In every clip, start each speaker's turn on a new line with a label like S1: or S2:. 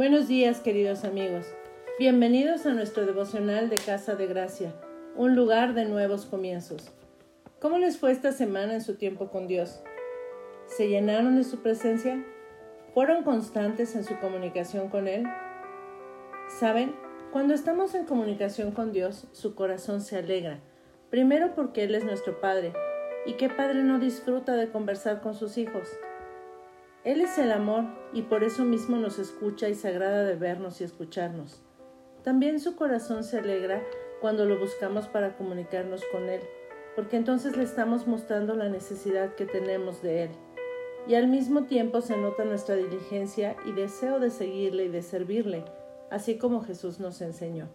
S1: Buenos días, queridos amigos. Bienvenidos a nuestro devocional de Casa de Gracia, un lugar de nuevos comienzos. ¿Cómo les fue esta semana en su tiempo con Dios? ¿Se llenaron de su presencia? ¿Fueron constantes en su comunicación con Él? ¿Saben? Cuando estamos en comunicación con Dios, su corazón se alegra. Primero porque Él es nuestro Padre. ¿Y qué padre no disfruta de conversar con sus hijos? Él es el amor y por eso mismo nos escucha y se agrada de vernos y escucharnos. También su corazón se alegra cuando lo buscamos para comunicarnos con Él, porque entonces le estamos mostrando la necesidad que tenemos de Él. Y al mismo tiempo se nota nuestra diligencia y deseo de seguirle y de servirle, así como Jesús nos enseñó.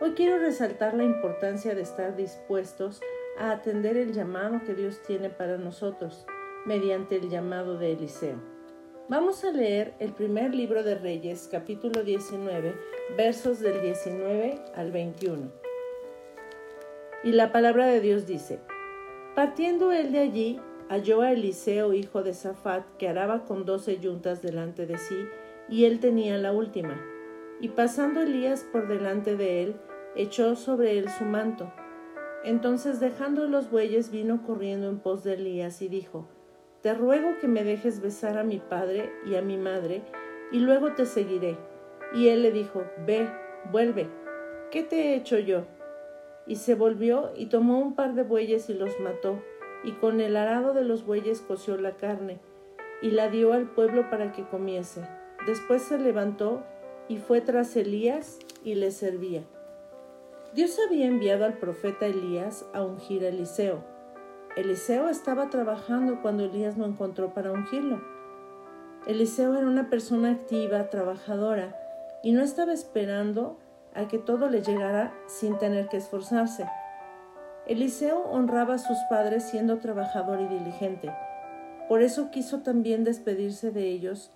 S1: Hoy quiero resaltar la importancia de estar dispuestos a atender el llamado que Dios tiene para nosotros mediante el llamado de Eliseo. Vamos a leer el primer libro de Reyes, capítulo 19, versos del 19 al 21. Y la palabra de Dios dice, Partiendo él de allí, halló a Eliseo, hijo de Safat, que araba con doce yuntas delante de sí, y él tenía la última. Y pasando Elías por delante de él, echó sobre él su manto. Entonces dejando los bueyes vino corriendo en pos de Elías y dijo, te ruego que me dejes besar a mi padre y a mi madre, y luego te seguiré. Y él le dijo, Ve, vuelve, ¿qué te he hecho yo? Y se volvió y tomó un par de bueyes y los mató, y con el arado de los bueyes coció la carne, y la dio al pueblo para que comiese. Después se levantó y fue tras Elías y le servía. Dios había enviado al profeta Elías a ungir a Eliseo Eliseo estaba trabajando cuando Elías lo encontró para ungirlo. Eliseo era una persona activa, trabajadora, y no estaba esperando a que todo le llegara sin tener que esforzarse. Eliseo honraba a sus padres siendo trabajador y diligente. Por eso quiso también despedirse de ellos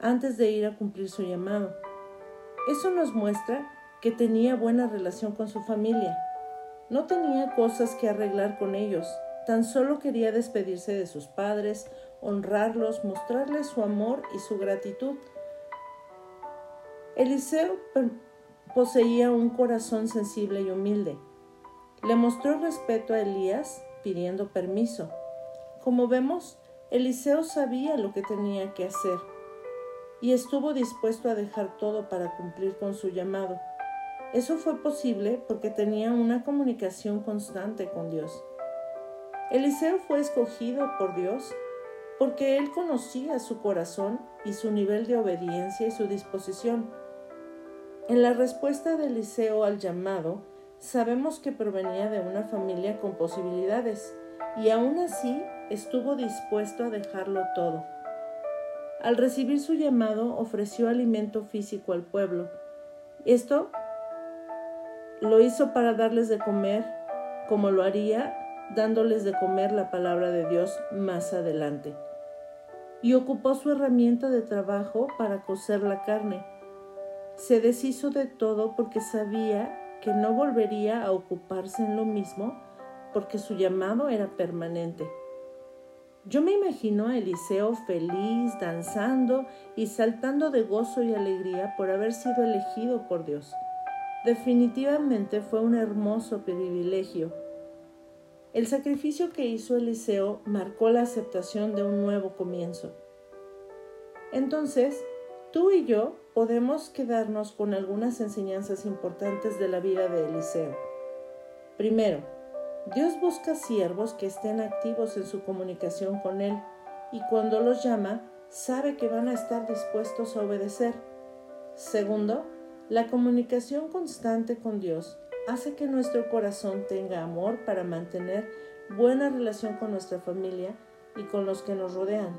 S1: antes de ir a cumplir su llamado. Eso nos muestra que tenía buena relación con su familia. No tenía cosas que arreglar con ellos, Tan solo quería despedirse de sus padres, honrarlos, mostrarles su amor y su gratitud. Eliseo poseía un corazón sensible y humilde. Le mostró respeto a Elías pidiendo permiso. Como vemos, Eliseo sabía lo que tenía que hacer y estuvo dispuesto a dejar todo para cumplir con su llamado. Eso fue posible porque tenía una comunicación constante con Dios. Eliseo fue escogido por Dios porque él conocía su corazón y su nivel de obediencia y su disposición. En la respuesta de Eliseo al llamado, sabemos que provenía de una familia con posibilidades y aún así estuvo dispuesto a dejarlo todo. Al recibir su llamado ofreció alimento físico al pueblo. Esto lo hizo para darles de comer, como lo haría dándoles de comer la palabra de Dios más adelante. Y ocupó su herramienta de trabajo para cocer la carne. Se deshizo de todo porque sabía que no volvería a ocuparse en lo mismo porque su llamado era permanente. Yo me imagino a Eliseo feliz, danzando y saltando de gozo y alegría por haber sido elegido por Dios. Definitivamente fue un hermoso privilegio el sacrificio que hizo Eliseo marcó la aceptación de un nuevo comienzo. Entonces, tú y yo podemos quedarnos con algunas enseñanzas importantes de la vida de Eliseo. Primero, Dios busca siervos que estén activos en su comunicación con Él y cuando los llama, sabe que van a estar dispuestos a obedecer. Segundo, la comunicación constante con Dios hace que nuestro corazón tenga amor para mantener buena relación con nuestra familia y con los que nos rodean.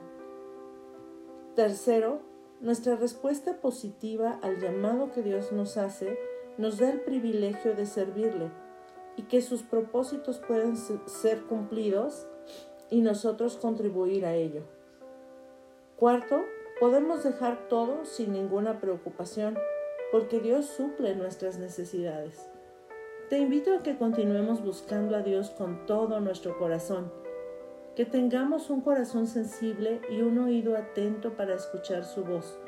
S1: Tercero, nuestra respuesta positiva al llamado que Dios nos hace nos da el privilegio de servirle y que sus propósitos pueden ser cumplidos y nosotros contribuir a ello. Cuarto, podemos dejar todo sin ninguna preocupación porque Dios suple nuestras necesidades. Te invito a que continuemos buscando a Dios con todo nuestro corazón, que tengamos un corazón sensible y un oído atento para escuchar su voz.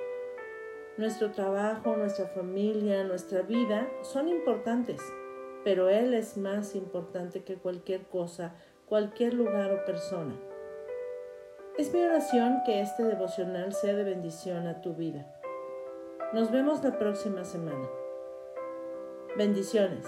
S1: Nuestro trabajo, nuestra familia, nuestra vida son importantes, pero Él es más importante que cualquier cosa, cualquier lugar o persona. Es mi oración que este devocional sea de bendición a tu vida. Nos vemos la próxima semana. Bendiciones.